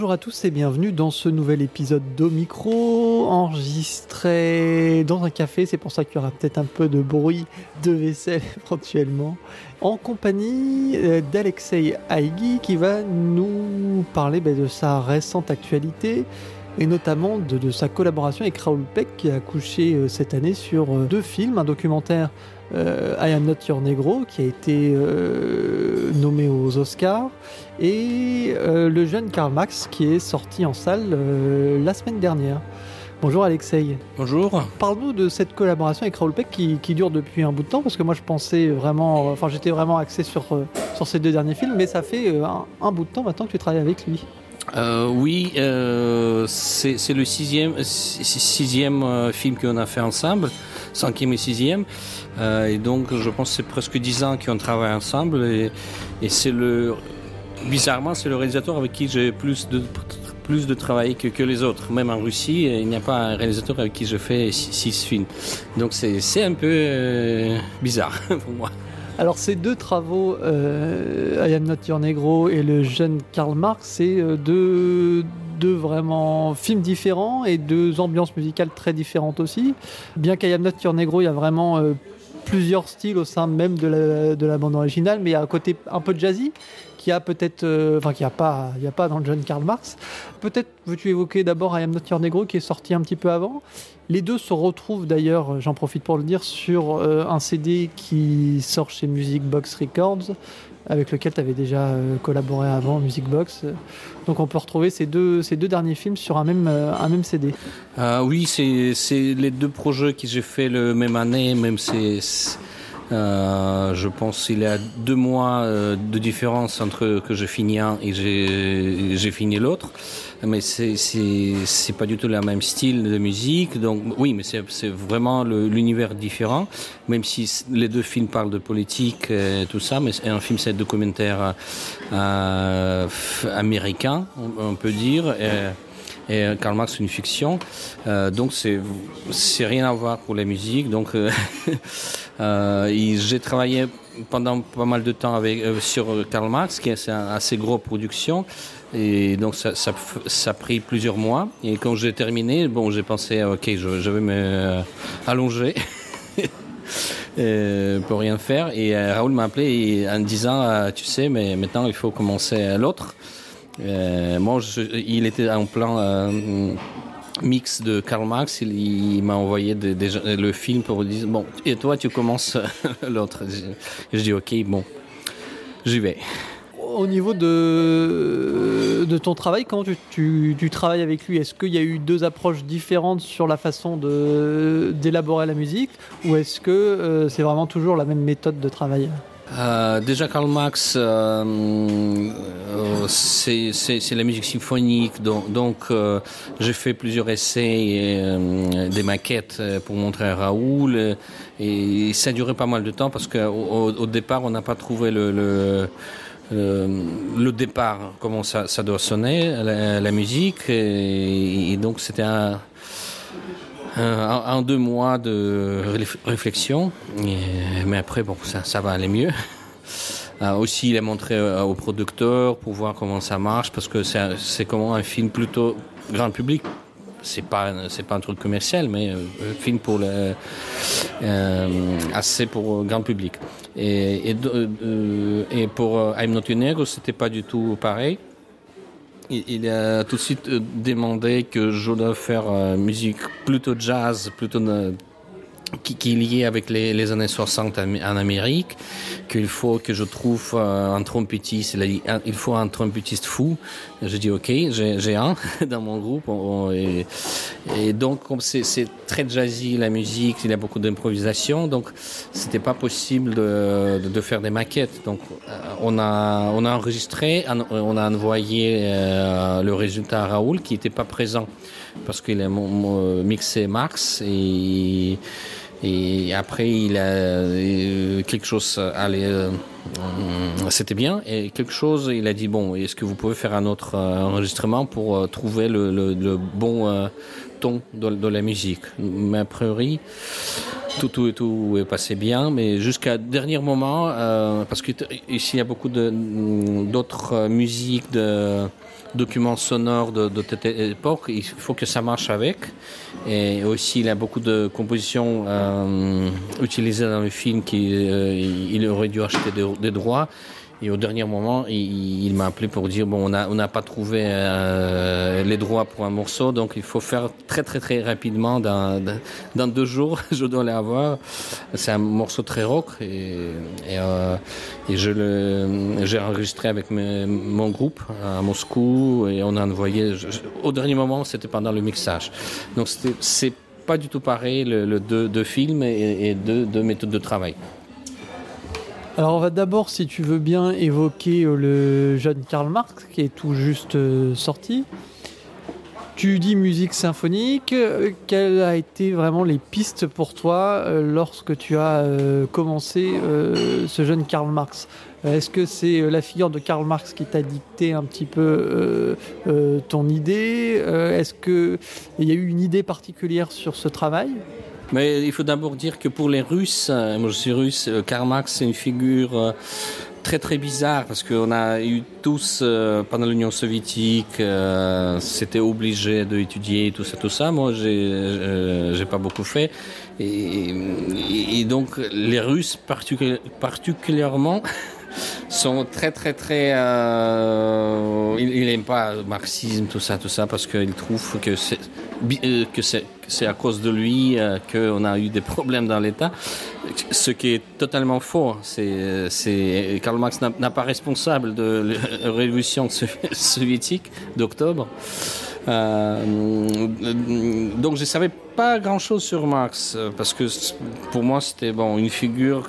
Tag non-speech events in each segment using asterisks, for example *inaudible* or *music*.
Bonjour à tous et bienvenue dans ce nouvel épisode d'Omicro enregistré dans un café. C'est pour ça qu'il y aura peut-être un peu de bruit de vaisselle *laughs* éventuellement. En compagnie euh, d'Alexei Haïgui qui va nous parler ben, de sa récente actualité et notamment de, sa collaboration avec Raoul Peck qui a accouché euh, cette année sur euh, deux films, un documentaire I Am Not Your Negro qui a été nommé aux Oscars et le jeune Karl Max qui est sorti en salle la semaine dernière. Bonjour Alexei. Bonjour. Parle-nous de cette collaboration avec Raoul Peck qui, dure depuis un bout de temps, parce que moi je pensais vraiment, enfin j'étais vraiment axé sur, sur ces deux derniers films, mais ça fait un, bout de temps maintenant que tu travailles avec lui. Euh, oui, euh, c'est le sixième, sixième euh, film qu'on a fait ensemble, cinquième et sixième. Et donc, je pense que c'est presque dix ans qu'on travaille ensemble. Et, c'est le, bizarrement, c'est le réalisateur avec qui j'ai plus de plus de travail que, les autres. Même en Russie, il n'y a pas un réalisateur avec qui je fais six, films. Donc c'est un peu bizarre *laughs* pour moi. Alors ces deux travaux, euh, I Negro et le jeune Karl Marx, c'est euh, deux, deux vraiment films différents et deux ambiances musicales très différentes aussi. Bien qu'I Am Negro, il y a vraiment euh, plusieurs styles au sein même de la, de la bande originale, mais il y a un côté un peu jazzy qui a peut-être, euh, enfin qui a pas, il y a pas dans le jeune Karl Marx. Peut-être veux-tu évoquer d'abord I Am Not Your Negro qui est sorti un petit peu avant. Les deux se retrouvent d'ailleurs, j'en profite pour le dire, sur euh, un CD qui sort chez Music Box Records avec lequel tu avais déjà euh, collaboré avant, Music Box. Donc on peut retrouver ces deux, ces deux derniers films sur un même, un même CD. oui, c'est les deux projets que j'ai fait le même année, même c'est euh, je pense qu'il y a deux mois euh, de différence entre que je finis un et j'ai fini l'autre. Mais c'est pas du tout le même style de musique. Donc oui, mais c'est vraiment l'univers différent. Même si les deux films parlent de politique et tout ça, mais un film c'est documentaire euh, américain, on, peut dire. Et Karl Marx une fiction. Euh, donc c'est rien à voir pour la musique. Donc euh, *laughs* euh j'ai travaillé pendant pas mal de temps avec sur Karl Marx, qui est une assez grosse production. Et donc ça, a pris plusieurs mois. Et quand j'ai terminé, bon, j'ai pensé, ok, je, je vais me allonger. *laughs* pour rien faire. Et Raoul m'a appelé en disant, tu sais, mais maintenant il faut commencer l'autre. Euh, moi, il était en plan euh, mix de Karl Marx. Il, m'a envoyé le film pour dire bon, et toi, tu commences *laughs* l'autre. Je, dis ok, bon, j'y vais. Au niveau de, de ton travail, comment tu, tu, travailles avec lui? Est-ce qu'il y a eu deux approches différentes sur la façon d'élaborer la musique? Ou est-ce que euh, c'est vraiment toujours la même méthode de travail? Euh, déjà Karl Marx, euh, euh, c'est la musique symphonique, donc, donc j'ai fait plusieurs essais, et, des maquettes pour montrer à Raoul, et, ça a duré pas mal de temps parce qu'au au départ on n'a pas trouvé le, le départ, comment ça, doit sonner, la, musique, et donc c'était un, un, deux mois de réflexion, mais après, bon, ça, va aller mieux. *laughs* Euh, aussi, il a montré euh, au pour voir comment ça marche, parce que c'est comment un film plutôt grand public. C'est pas c'est pas un truc commercial, mais euh, un film pour le assez pour grand public. Et, et, et pour I'm Not Your c'était pas du tout pareil il a tout de suite euh, demandé que je dois faire euh, musique plutôt jazz, plutôt qui, qui, est lié avec les, les, années 60 en Amérique, qu'il faut que je trouve euh, un trompettiste, il faut un trompettiste fou. Je dis ok, j'ai un *laughs* dans mon groupe. et, donc comme c'est très jazzy la musique, il y a beaucoup d'improvisation, donc c'était pas possible de, de, faire des maquettes. Donc euh, on a on a enregistré, on a envoyé euh, le résultat à Raoul qui n'était pas présent parce qu'il a mixé Marx et et après, il a euh, quelque chose allait, euh, c'était bien. Et quelque chose, il a dit bon, est-ce que vous pouvez faire un autre euh, enregistrement pour trouver le, le, le bon ton de, de, la musique? Mais a priori, tout, tout, tout est passé bien, mais jusqu'à dernier moment, euh, parce que ici il y a beaucoup d'autres musiques, de documents sonores de, de, cette époque, il faut que ça marche avec. Et aussi il a beaucoup de compositions euh, utilisées dans le film qu'il aurait dû acheter des droits. Et au dernier moment, il, m'a appelé pour dire bon, on n'a pas trouvé euh, les droits pour un morceau, donc il faut faire très très très rapidement. Dans, dans deux jours, *laughs* je dois l'avoir. C'est un morceau très rock et, et, euh, je le j'ai enregistré avec mon groupe à Moscou et on a envoyé. Au dernier moment, c'était pendant le mixage. Donc c'est pas du tout pareil le deux, deux films et, et deux, deux méthodes de travail. Alors on va d'abord, si tu veux bien, évoquer euh, le jeune Karl Marx qui est tout juste euh, sorti. Tu dis musique symphonique, euh, quelles a été vraiment les pistes pour toi lorsque tu as commencé ce jeune Karl Marx? Est-ce que c'est la figure de Karl Marx qui t'a dicté un petit peu ton idée? Est-ce qu'il y a eu une idée particulière sur ce travail? Mais il faut d'abord dire que pour les Russes, moi je suis russe, Karl Marx c'est une figure euh, très très bizarre parce qu'on a eu tous euh, pendant l'Union soviétique, euh, c'était obligé d'étudier tout ça, tout ça. Moi j'ai euh, pas beaucoup fait. Et, donc les Russes particu particulièrement *laughs* sont très très très euh, il n'aime pas le marxisme tout ça tout ça parce qu'il trouve que c'est que c'est c'est à cause de lui euh, qu'on a eu des problèmes dans l'état. Ce qui est totalement faux c'est c'est Karl Marx n'a pas responsable de la révolution *laughs* soviétique d'octobre. Euh, donc je savais pas grand chose sur Marx parce que pour moi c'était bon une figure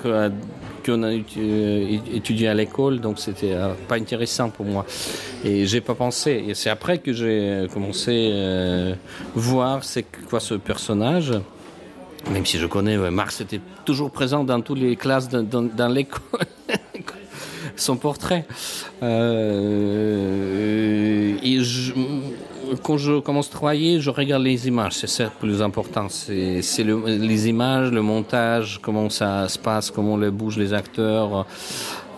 qu'on a euh, étudié à l'école donc c'était euh, pas intéressant pour moi. Et j'ai pas pensé. Et c'est après que j'ai commencé euh, voir c'est quoi ce personnage. Même si je connais Marx était toujours présent dans toutes les classes dans, l'école. *laughs* Son portrait quand je commence à travailler je regarde les images. C'est ça plus important. C'est les images le montage comment ça se passe comment les bougent les acteurs.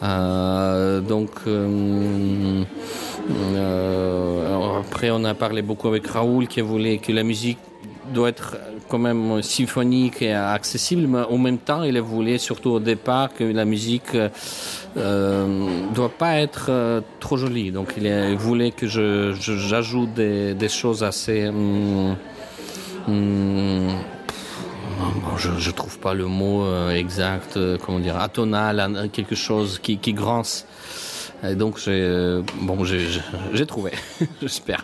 Euh, donc euh, euh, après on a parlé beaucoup avec Raoul qui voulait que la musique doit être quand même symphonique et accessible mais en même temps il voulait surtout au départ que la musique euh, doit pas être euh, trop jolie. Donc il, il voulait que je j'ajoute des, choses assez hum, hum, Bon, je, je trouve pas le mot euh, exact euh, comment dire atonal quelque chose qui, grince. Et donc bon j'ai trouvé *laughs* j'espère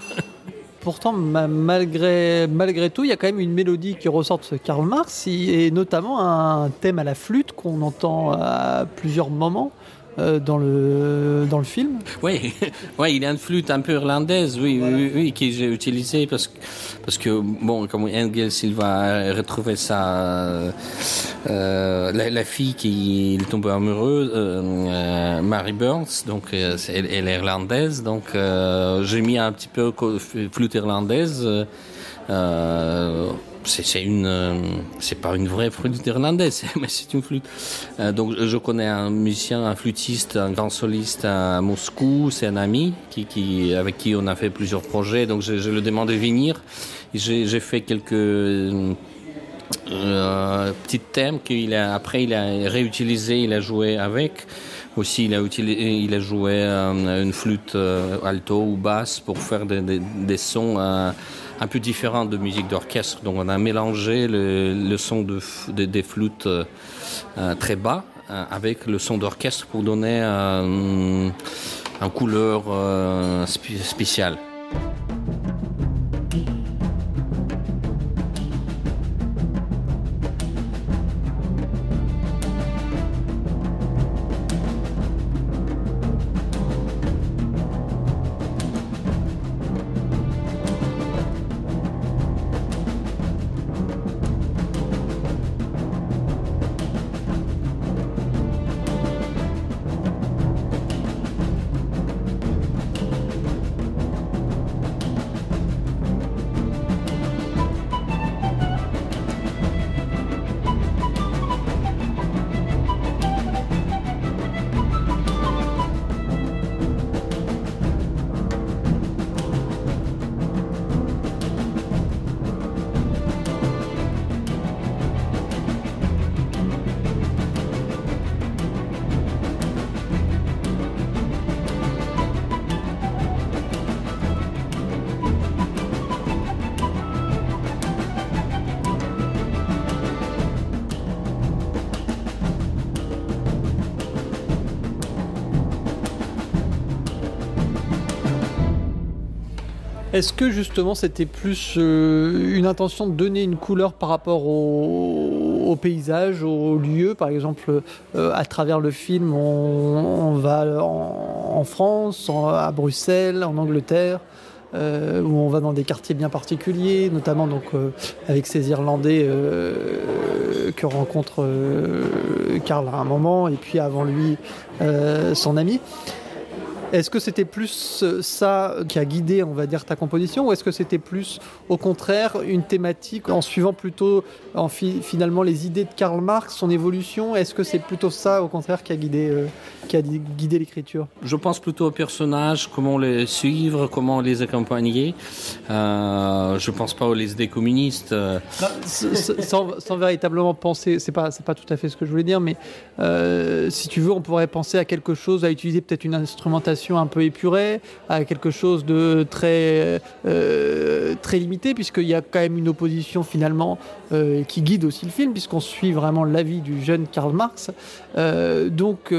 pourtant malgré tout il ya quand même une mélodie qui ressort de Karl Marx et notamment un thème à la flûte qu'on entend à plusieurs moments dans le dans le film. *laughs* Oui il a une flûte un peu irlandaise oui oui, oui qui j'ai utilisé parce que parce que bon comme Engel s'il va retrouver sa euh, la, la fille qui il tombe amoureux euh, euh, Mary Burns donc euh, elle, est irlandaise donc euh, j'ai mis un petit peu flûte irlandaise euh, c'est une euh, pas une vraie flûte irlandaise *laughs* mais c'est une flûte. Euh, donc je connais un musicien un flûtiste un grand soliste à moscou c'est un ami qui avec qui on a fait plusieurs projets. Donc je, je le demande de venir. J'ai fait quelques euh, petits thèmes qu'il a après il a réutilisé il a joué avec. Aussi il a utilisé il a joué une flûte alto ou basse pour faire des, des, des sons un peu différent de musique d'orchestre. Donc on a mélangé le, le son de, de des flûtes euh, très bas euh, avec le son d'orchestre pour donner euh, un couleur euh, spéciale Est-ce que justement c'était plus euh, une intention de donner une couleur par rapport au, paysage, au lieu? Par exemple, euh, à travers le film, on, va en, France, à Bruxelles, en Angleterre. Euh, où on va dans des quartiers bien particuliers, notamment donc avec ces Irlandais que rencontre Karl à un moment, et puis avant lui son ami. Est-ce que c'était plus euh, ça qui a guidé, on va dire, ta composition, ou est-ce que c'était plus, au contraire, une thématique en suivant plutôt, en finalement, les idées de Karl Marx, son évolution? Est-ce que c'est plutôt ça, au contraire, qui a guidé, euh, qui a guidé l'écriture? Je pense plutôt aux personnages, comment les suivre, comment les accompagner. Euh, je pense pas aux idées communistes. sans, véritablement penser, c'est pas, pas tout à fait ce que je voulais dire, mais euh, si tu veux, on pourrait penser à quelque chose, à utiliser peut-être une instrumentation un peu épurée, à quelque chose de très, euh, très limité, puisqu'il y a quand même une opposition finalement euh, qui guide aussi le film, puisqu'on suit vraiment l'avis du jeune Karl Marx. Euh, donc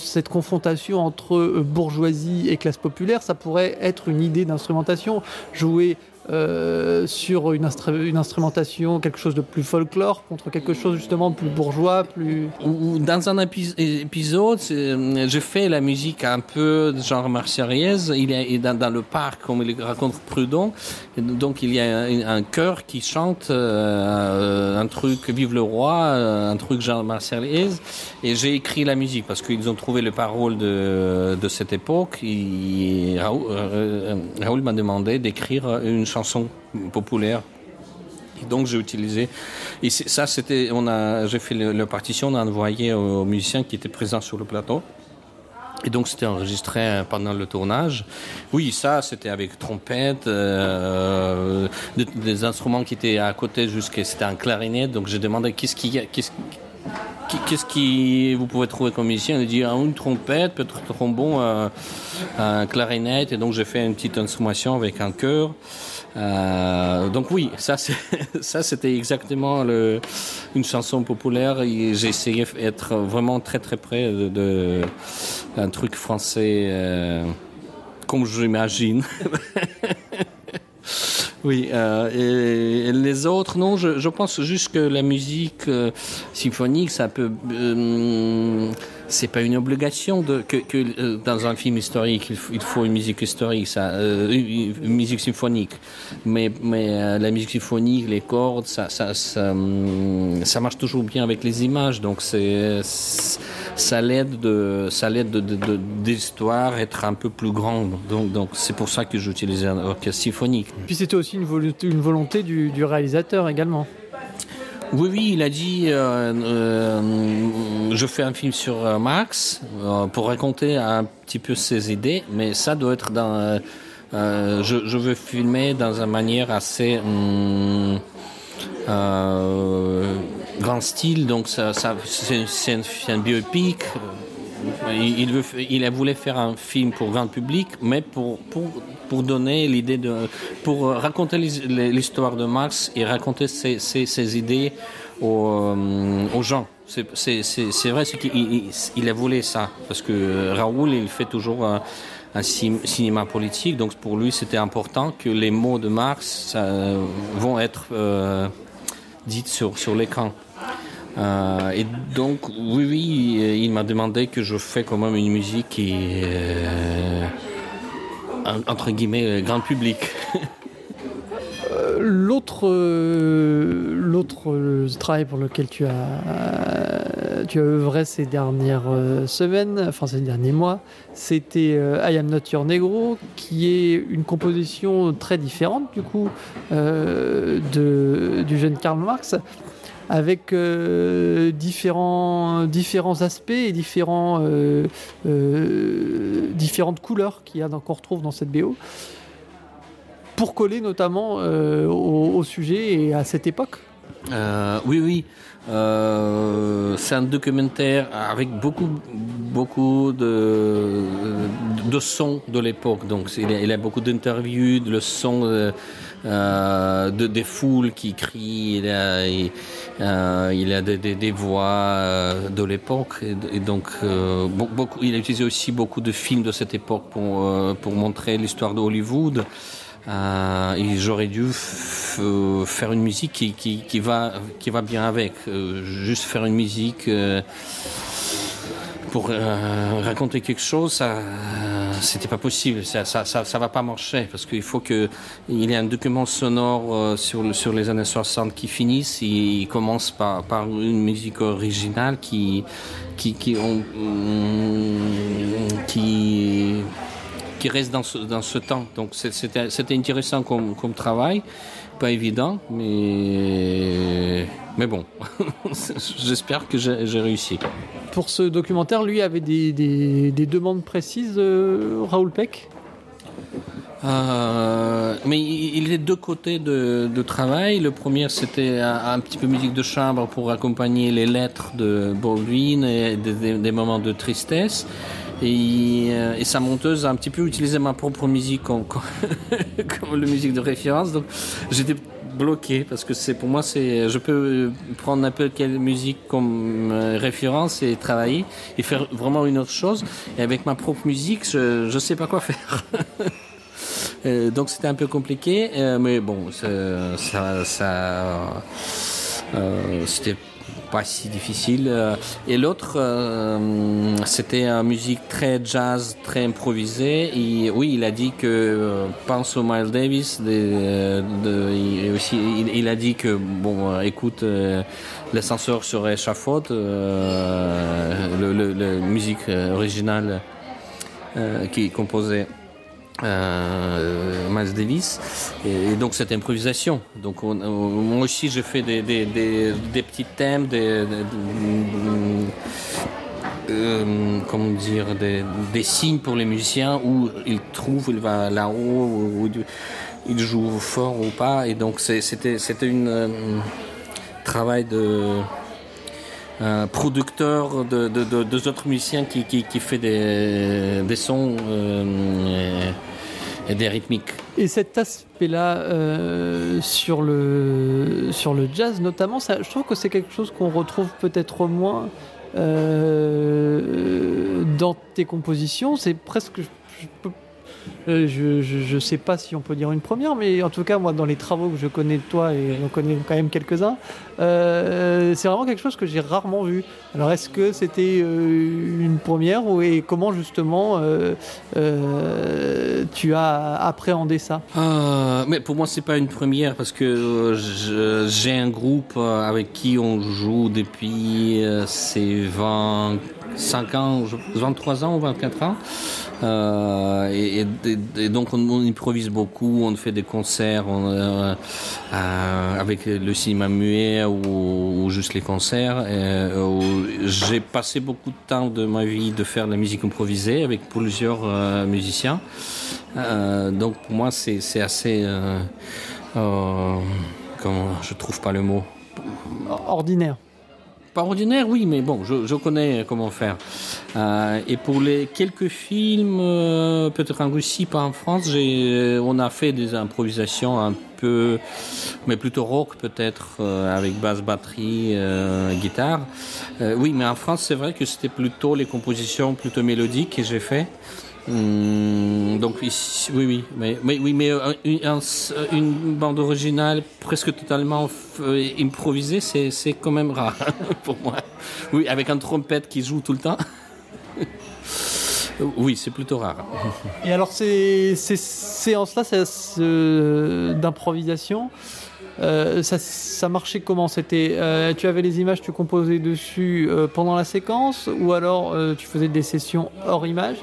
cette confrontation entre bourgeoisie et classe populaire, ça pourrait être une idée d'instrumentation, jouer euh, sur une, instrumentation, quelque chose de plus folklore contre quelque chose justement plus bourgeois, plus. Dans un épisode, je fais la musique un peu genre marseillaise. Il est dans, le parc, comme il raconte Prudon. donc il y a un, chœur qui chante euh, un truc Vive le roi, euh, un truc genre marseillaise. Et j'ai écrit la musique parce qu'ils ont trouvé les paroles de, de cette époque. Et Raoul, Raoul m'a demandé d'écrire une chanson chanson populaire. Et donc j'ai utilisé. Et ça, c'était, on a, j'ai fait la partition, on a envoyé aux, musiciens qui étaient présents sur le plateau. Et donc c'était enregistré pendant le tournage. Oui, ça c'était avec trompette, euh, des, instruments qui étaient à côté jusqu'à c'était un clarinette. Donc j'ai demandé qu'est-ce qu'il y qu'est-ce Qu'est-ce qui vous pouvez trouver comme musicien? A dit une trompette, peut-être trombon, un, un clarinette, et donc j'ai fait une petite instrumentation avec un chœur. Euh, donc oui, ça *laughs* c'était exactement une chanson populaire. J'ai essayé d'être vraiment très très près de, de un truc français euh, comme j'imagine. *laughs* Oui, euh, et, les autres, non, je, pense juste que la musique symphonique, ça peut. C'est pas une obligation de, que, que euh, dans un film historique, il faut, il faut une musique historique, ça, euh, une, musique symphonique. Mais, mais la musique symphonique, les cordes, ça, ça, ça, hum, ça, marche toujours bien avec les images. Donc c'est ça l'aide de ça l'aide de, de, d'histoire être un peu plus grande. Donc donc c'est pour ça que j'utilisais un orchestre symphonique. Puis c'était aussi une volonté, une volonté du, du réalisateur également. Oui, oui, il a dit euh, euh, je fais un film sur euh, Marx pour raconter un petit peu ses idées, mais ça doit être dans. Je, veux filmer dans une manière assez. Hum, grand style, donc ça, c'est un, un biopic. Il, veut, il faire un film pour grand public, mais pour, pour donner l'idée de. pour raconter l'histoire de Marx et raconter ses, idées aux, euh, aux gens. C'est vrai, qu'il il, il, a voulu ça, parce que Raoul, il fait toujours un, cinéma politique, donc pour lui, c'était important que les mots de Marx vont être euh, dits sur, sur l'écran. Euh, et donc, oui, oui, il m'a demandé que je fais quand même une musique qui euh, entre guillemets, euh, grand public. Euh, l'autre euh, travail pour lequel tu as tu as œuvré ces dernières semaines enfin ces derniers mois c'était I am not your negro qui est une composition très différente du coup de du jeune Karl Marx avec euh, différents, différents aspects et différents, euh, euh, différentes couleurs qu'il y a qu'on retrouve dans cette BO pour coller notamment au, sujet et à cette époque. Oui, oui. C'est un documentaire avec beaucoup, beaucoup de, de sons de l'époque. Donc, il a, il a beaucoup d'interviews, de, euh, de, des foules qui crient. Il a, il, euh, a des, des, des voix euh, de l'époque. Et, donc, euh, beaucoup, il a utilisé aussi beaucoup de films de cette époque pour, euh, pour montrer l'histoire de Hollywood. Euh, et j'aurais dû faire une musique qui, qui, qui, va, qui va bien avec. Euh, juste faire une musique euh, pour euh, raconter quelque chose, ça, c'était pas possible. Ça, ça, ça, ça, va pas marcher parce qu'il faut que il y ait un document sonore sur, sur les années 60 qui finisse. il commence par, par une musique originale qui, qui, qui, on, qui qui reste dans ce, dans ce temps. Donc c'était intéressant comme, comme travail, pas évident, mais, mais bon, *laughs* j'espère que j'ai réussi. Pour ce documentaire, lui avait des, des, des demandes précises, euh, Raoul Peck? Euh, mais il est deux côtés de, de travail. Le premier, c'était un, un, petit peu musique de chambre pour accompagner les lettres de Baldwin et des, des moments de tristesse. Et, euh, et, sa monteuse a un petit peu utilisé ma propre musique comme, comme, *laughs* comme musique de référence. Donc j'étais bloqué parce que c'est pour moi c'est je peux prendre n'importe quelle musique comme euh, référence et travailler et faire vraiment une autre chose et avec ma propre musique je je sais pas quoi faire *laughs* euh, donc c'était un peu compliqué euh, mais bon ça ça, ça euh, c'était pas si difficile. Euh, et l'autre, euh, c'était une musique très jazz, très improvisée. Et oui, il a dit que euh, pense au Miles Davis. De, il, aussi, il, a dit que bon, écoute, l'ascenseur sur échafaud, le, le, le, musique originale qui composait euh, Miles Davis. Et, donc cette improvisation. Donc on, on, moi aussi je fais des, petits thèmes des, euh, comment dire des, signes pour les musiciens où ils trouvent il va là-haut il joue fort ou pas. Et donc c'était c'était une euh, travail de un producteur de, de, autres musiciens qui, qui, qui fait des, des sons euh, et, des rythmiques. Et cet aspect-là euh, sur, le, sur le jazz notamment, ça, je trouve que c'est quelque chose qu'on retrouve peut-être moins euh, dans tes compositions. C'est presque... euh, je ne sais pas si on peut dire une première, mais en tout cas, moi, dans les travaux que je connais de toi, et on connaît quand même quelques-uns, euh, c'est vraiment quelque chose que j'ai rarement vu. Alors, est-ce que c'était euh, une première ou, et comment justement tu as appréhendé ça? Mais pour moi, c'est pas une première parce que j'ai un groupe avec qui on joue depuis ces 25 ans, 23 ans ou 24 ans. Euh, et, donc on, improvise beaucoup, on fait des concerts on, euh, euh, avec le cinéma muet ou, ou juste les concerts. J'ai passé beaucoup de temps de ma vie de faire de la musique improvisée avec plusieurs musiciens. Donc pour moi c'est assez... comment je trouve pas le mot Ordinaire pas ordinaire, oui, mais bon, je, je connais comment faire. Euh, et pour les quelques films, euh, peut-être en Russie, pas en France, j'ai, on a fait des improvisations un peu, mais plutôt rock peut-être, euh, avec basse, batterie, euh, guitare. Euh, oui, mais en France, c'est vrai que c'était plutôt les compositions plutôt mélodiques que j'ai fait. Mmh, donc oui, oui, mais, oui, mais une, une bande originale presque totalement improvisée, c'est quand même rare *laughs* pour moi. Oui, avec un trompette qui joue tout le temps. *laughs* oui, c'est plutôt rare. Et alors ces, ces séances-là euh, d'improvisation, euh, ça, ça marchait comment? C'était, euh, tu avais les images, tu composais dessus euh, pendant la séquence, ou alors euh, tu faisais des sessions hors images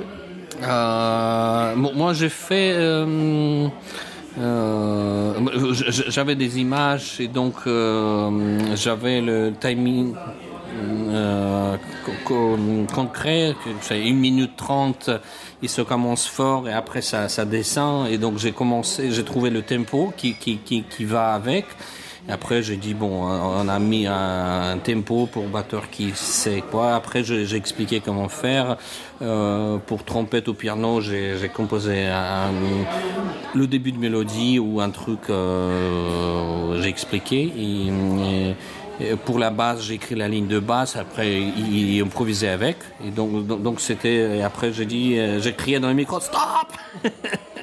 euh, moi, j'ai fait. Euh, euh, j'avais des images et donc euh, j'avais le timing euh, concret, c'est une minute trente, il se commence fort et après ça, ça descend et donc j'ai commencé, j'ai trouvé le tempo qui, qui, qui va avec. Après, j'ai dit, bon, on a mis un, tempo pour batteur qui sait quoi. Après, j'ai expliqué comment faire. Euh, pour trompette ou piano, j'ai composé le début de mélodie ou un truc, euh, j'ai expliqué. Et, pour la basse, j'ai écrit la ligne de basse. Après, il, il improvisait avec. Et donc, donc, c'était. Après, j'ai dit, j'ai crié dans le micro, stop *laughs*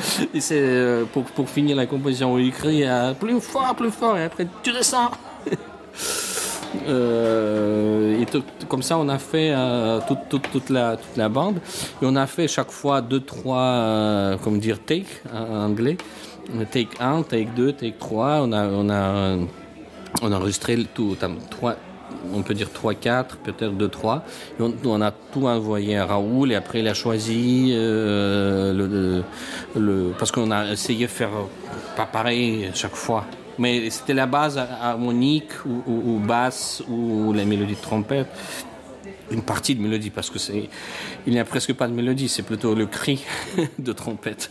*laughs* et c'est euh, pour, pour finir la composition, il crie euh, plus fort, plus fort, et après tu descends. *laughs* Euh, et tout- comme ça, on a fait euh, toute, toute, la, toute la bande. Et on a fait chaque fois deux, trois, euh, comment dire, take en anglais. Take 1, take 2, take 3. On a, on a, euh, on a enregistré tout, on peut dire 3, 4, peut-être 2, 3. Et on, on a tout envoyé à Raoul et après il a choisi euh, le, parce qu'on a essayé de faire pas pareil chaque fois. Mais c'était la base harmonique ou, ou- ou basse ou la mélodie de trompette. Une partie de mélodie parce que c'est, il n'y a presque pas de mélodie, c'est plutôt le cri *laughs* de trompette.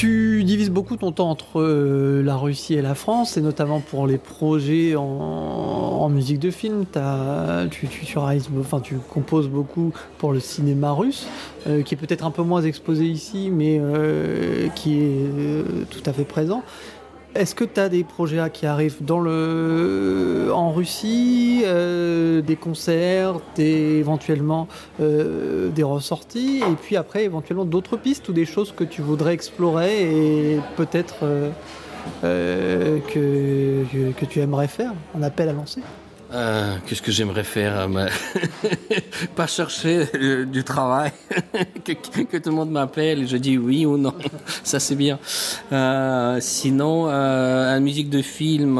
Tu divises beaucoup ton temps entre euh, la Russie et la France, et notamment pour les projets en, musique de film. Tu, tu, enfin, tu composes beaucoup pour le cinéma russe, euh, qui est peut-être un peu moins exposé ici, mais euh, qui est tout à fait présent. Est-ce que tu as des projets qui arrivent dans le, en Russie, euh, des concerts, des, éventuellement euh, des ressorties, et puis après éventuellement d'autres pistes ou des choses que tu voudrais explorer et peut-être euh, que tu aimerais faire, un appel à lancer? Euh, Qu'est-ce que j'aimerais faire euh, *laughs* Pas chercher euh, du travail, *laughs* que, tout le monde m'appelle et je dis oui ou non. *laughs* Ça c'est bien. Sinon, la musique de film,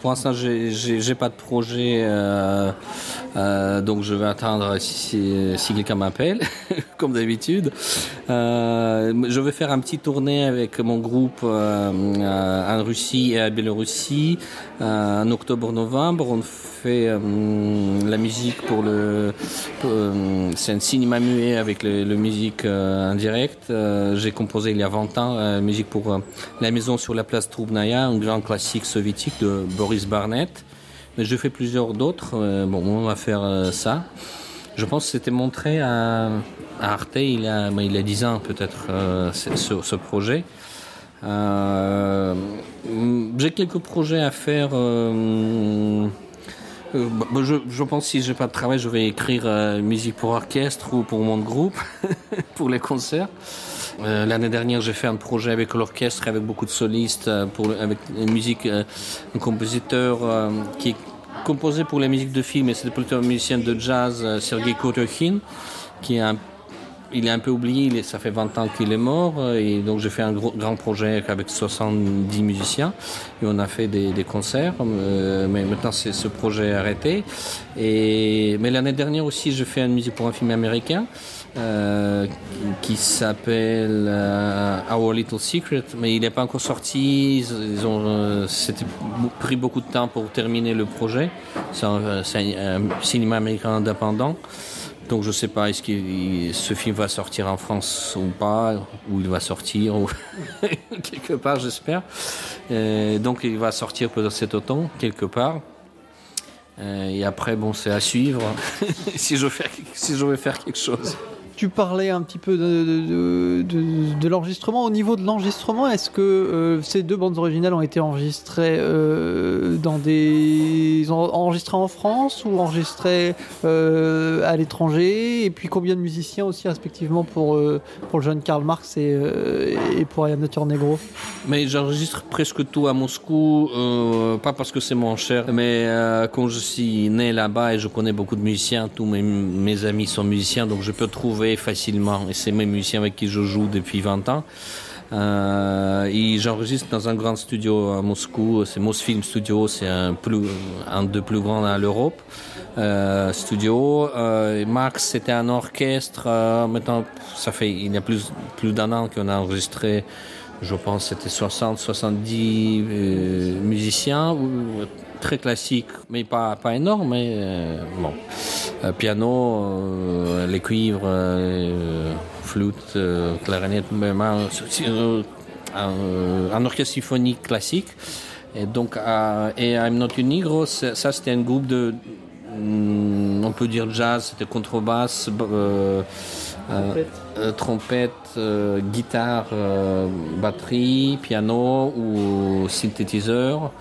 pour l'instant j'ai pas de projet, euh, euh, donc je vais attendre si, si quelqu'un m'appelle, *laughs* comme d'habitude. Euh, je vais faire un petit tournée avec mon groupe euh, euh, en Russie et à Biélorussie euh, en octobre-novembre. On fait euh, la musique pour le. euh, c'est un cinéma muet avec le, musique euh, en direct. Euh, J'ai composé il y a 20 ans euh, musique pour euh, La maison sur la place Troubnaya, un grand classique soviétique de Boris Barnett. Mais je fais plusieurs d'autres. Euh, bon, on va faire euh, ça. Je pense que c'était montré à, Arte il y a, ben, il a 10 ans peut-être euh, ce, projet. J'ai quelques projets à faire. euh, bah, je, je pense que si j'ai pas de travail, je vais écrire musique pour orchestre ou pour mon groupe, *laughs* pour les concerts. Euh, L'année dernière, j'ai fait un projet avec l'orchestre, avec beaucoup de solistes, euh, pour, avec une musique, euh, un compositeur euh, qui est composé pour la musique de film, et c'est plutôt un musicien de jazz, Sergei Korokhin, qui est un il est un peu oublié, il est- ça fait 20 ans qu'il est mort, et donc j'ai fait un gros- grand projet avec 70 musiciens, et on a fait des, des concerts, euh, mais maintenant c'est ce projet est arrêté. Et, mais l'année dernière aussi, j'ai fait une musique pour un film américain, euh, qui, s'appelle euh, Our Little Secret, mais il n'est pas encore sorti, ils, ont, euh, pris beaucoup de temps pour terminer le projet, c'est un, cinéma américain indépendant. Donc je sais pas, est-ce film va sortir en France ou pas, ou il va sortir, *laughs* quelque part j'espère. Donc il va sortir cet automne, quelque part. Et après, bon, c'est à suivre *laughs* si, je fais, si je vais faire quelque chose. Tu parlais un petit peu de, l'enregistrement. Au niveau de l'enregistrement, est-ce que euh, ces deux bandes originales ont été enregistrées euh, dans des enregistrées en France ou enregistrées euh, à l'étranger? Et puis combien de musiciens aussi respectivement pour pour le jeune Karl Marx et, et pour Nature Negro Mais j'enregistre presque tout à Moscou, pas parce que c'est mon cher, mais quand je suis né là-bas et je connais beaucoup de musiciens, tous mes amis sont musiciens, donc je peux trouver facilement. Et c'est mes musiciens avec qui je joue depuis 20 ans. Euh, j'enregistre dans un grand studio à Moscou, c'est Mosfilm Studio, c'est un, un des plus grands à l'Europe. Euh, studio. Euh, Max, c'était un orchestre. Euh, maintenant, ça fait il y a plus, plus d'un an qu'on a enregistré, je pense, c'était 60, 70 euh, musiciens très classique, mais pas, pas énorme, mais euh, bon. Euh, piano, euh, les cuivres, flûte, clarinette, un, un, orchestre symphonique classique. Et donc, et I'm Not Negro, ça c'était un groupe de, mm, on peut dire jazz, c'était contrebasse, trompette, guitare, batterie, piano ou synthétiseur.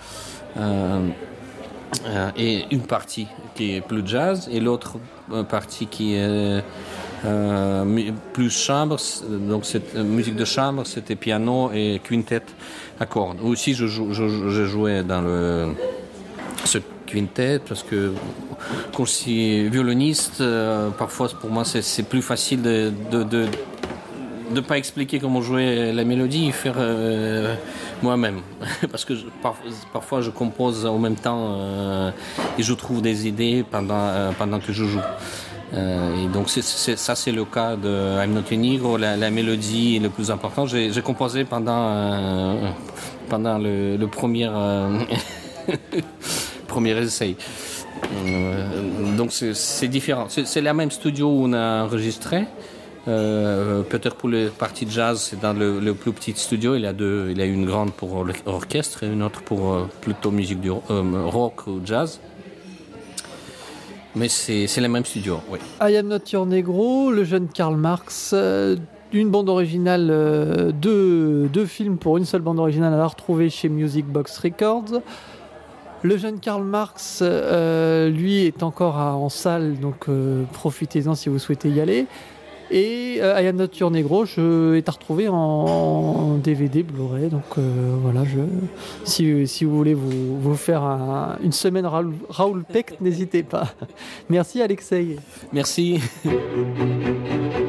Euh, et une partie qui est plus jazz et l'autre euh, partie qui est euh, plus chambre. Donc cette musique de chambre, c'était piano et quintet à cordes. Aussi, je, je, jouais dans le ce quintet parce que quand je suis violoniste, parfois pour moi c'est plus facile de ne pas expliquer comment jouer la mélodie et faire euh, moi-même. *laughs* Parce que parfois je compose en même temps euh, et je trouve des idées pendant, euh, pendant que je joue. et donc ça c'est le cas de I'm Not a Negro, la, mélodie est le plus important. J'ai composé pendant, pendant le, le premier, *laughs* premier essai. donc c'est différent. C'est la même studio où on a enregistré. Euh, peut-être pour les parties jazz, c'est dans le, plus petit studio. Il a deux, il a une grande pour l'orchestre et une autre pour euh, plutôt musique du euh, rock ou jazz. Mais c'est les mêmes studios, oui. I Am Not Your Negro, le jeune Karl Marx, une bande originale, deux, deux, films pour une seule bande originale à retrouver chez Music Box Records. Le jeune Karl Marx, lui, est encore en salle, donc profitez-en si vous souhaitez y aller. Et euh, Not Your Negro je, est à retrouver en, DVD Blu-ray. Donc euh, voilà, si, si, vous voulez vous, vous faire une semaine Raoul, Raoul Peck, n'hésitez pas. *laughs* Merci Alexei. Merci. *laughs*